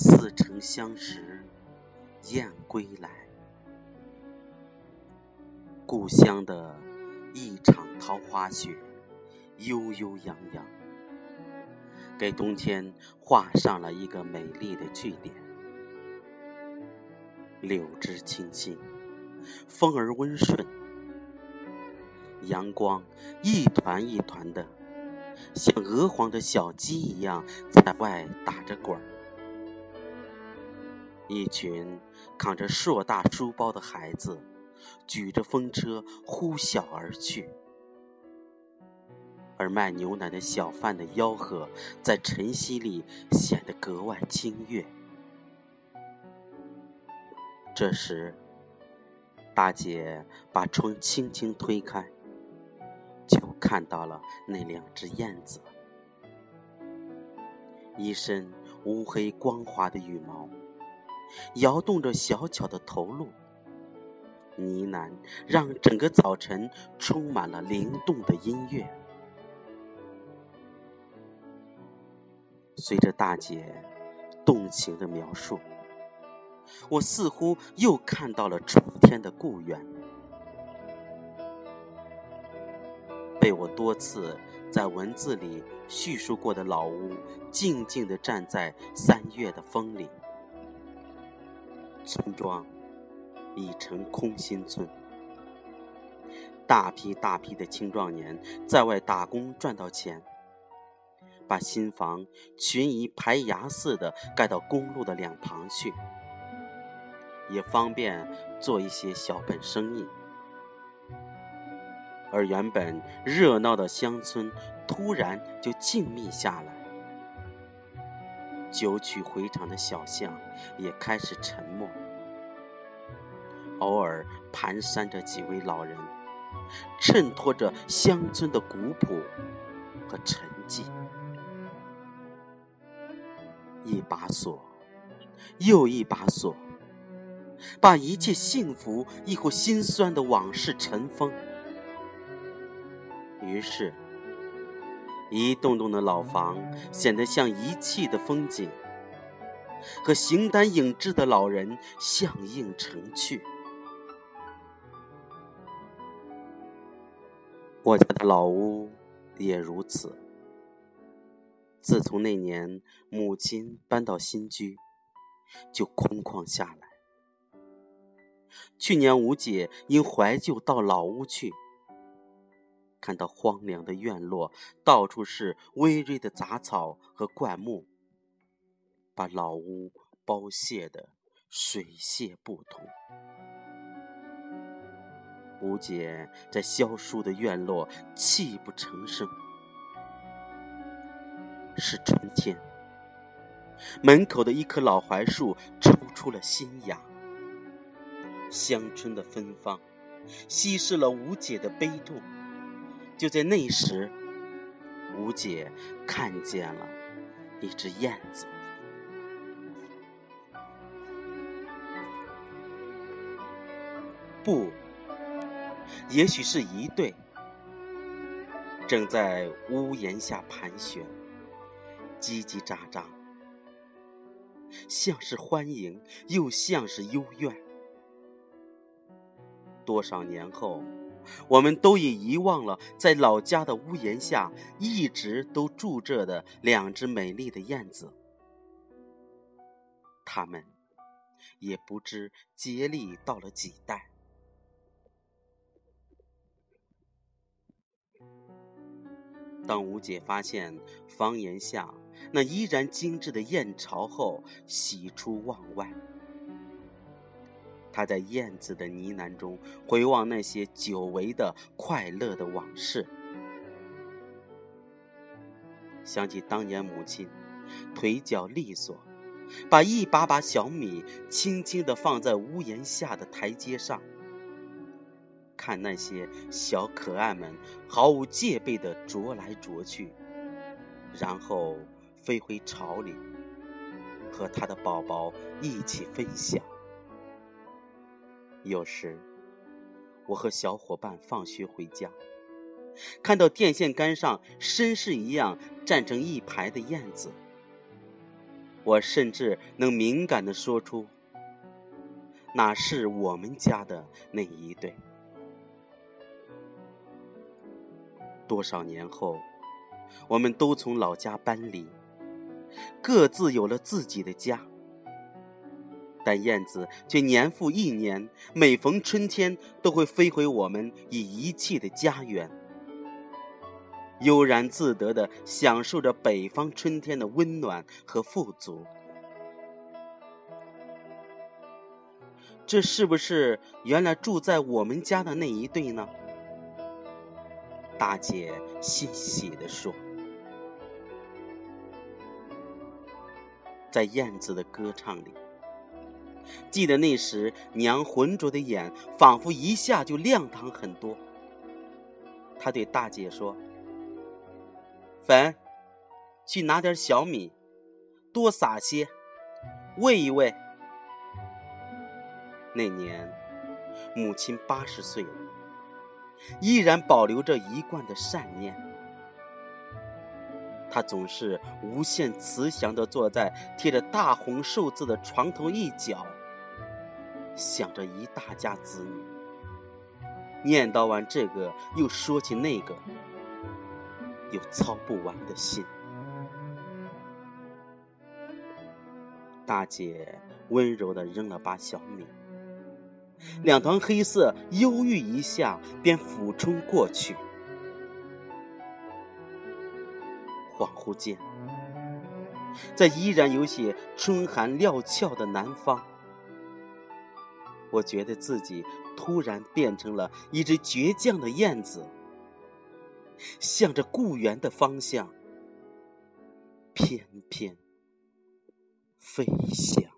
似曾相识燕归来，故乡的一场桃花雪，悠悠扬扬，给冬天画上了一个美丽的句点。柳枝清新，风儿温顺，阳光一团一团的，像鹅黄的小鸡一样在外打着滚儿。一群扛着硕大书包的孩子，举着风车呼啸而去，而卖牛奶的小贩的吆喝在晨曦里显得格外清悦。这时，大姐把窗轻轻推开，就看到了那两只燕子，一身乌黑光滑的羽毛，摇动着小巧的头颅，呢喃让整个早晨充满了灵动的音乐。随着大姐动情的描述。我似乎又看到了春天的故园，被我多次在文字里叙述过的老屋，静静地站在三月的风里。村庄已成空心村，大批大批的青壮年在外打工赚到钱，把新房群移排牙似的盖到公路的两旁去。也方便做一些小本生意，而原本热闹的乡村突然就静谧下来，九曲回肠的小巷也开始沉默，偶尔蹒跚着几位老人，衬托着乡村的古朴和沉寂。一把锁，又一把锁。把一切幸福亦或心酸的往事尘封，于是，一栋栋的老房显得像遗弃的风景，和形单影只的老人相映成趣。我家的老屋也如此。自从那年母亲搬到新居，就空旷下来。去年吴姐因怀旧到老屋去，看到荒凉的院落，到处是葳蕤的杂草和灌木，把老屋包泄的水泄不通。吴姐在萧疏的院落泣不成声。是春天，门口的一棵老槐树抽出了新芽。乡村的芬芳，稀释了吴姐的悲痛。就在那时，吴姐看见了一只燕子。不，也许是一对，正在屋檐下盘旋，叽叽喳喳，像是欢迎，又像是幽怨。多少年后，我们都已遗忘了在老家的屋檐下一直都住着的两只美丽的燕子，它们也不知接力到了几代。当吴姐发现房檐下那依然精致的燕巢后，喜出望外。她在燕子的呢喃中回望那些久违的快乐的往事，想起当年母亲腿脚利索，把一把把小米轻轻地放在屋檐下的台阶上，看那些小可爱们毫无戒备地啄来啄去，然后飞回巢里，和他的宝宝一起分享。有时，我和小伙伴放学回家，看到电线杆上绅士一样站成一排的燕子，我甚至能敏感的说出，那是我们家的那一对。多少年后，我们都从老家搬离，各自有了自己的家。但燕子却年复一年，每逢春天都会飞回我们已遗弃的家园，悠然自得地享受着北方春天的温暖和富足。这是不是原来住在我们家的那一对呢？大姐欣喜地说：“在燕子的歌唱里。”记得那时，娘浑浊的眼仿佛一下就亮堂很多。她对大姐说：“粉，去拿点小米，多撒些，喂一喂。”那年，母亲八十岁了，依然保留着一贯的善念。他总是无限慈祥地坐在贴着大红寿字的床头一角。想着一大家子女，念叨完这个，又说起那个，有操不完的心。大姐温柔的扔了把小米，两团黑色忧郁一下，便俯冲过去。恍惚间，在依然有些春寒料峭的南方。我觉得自己突然变成了一只倔强的燕子，向着故园的方向翩翩飞翔。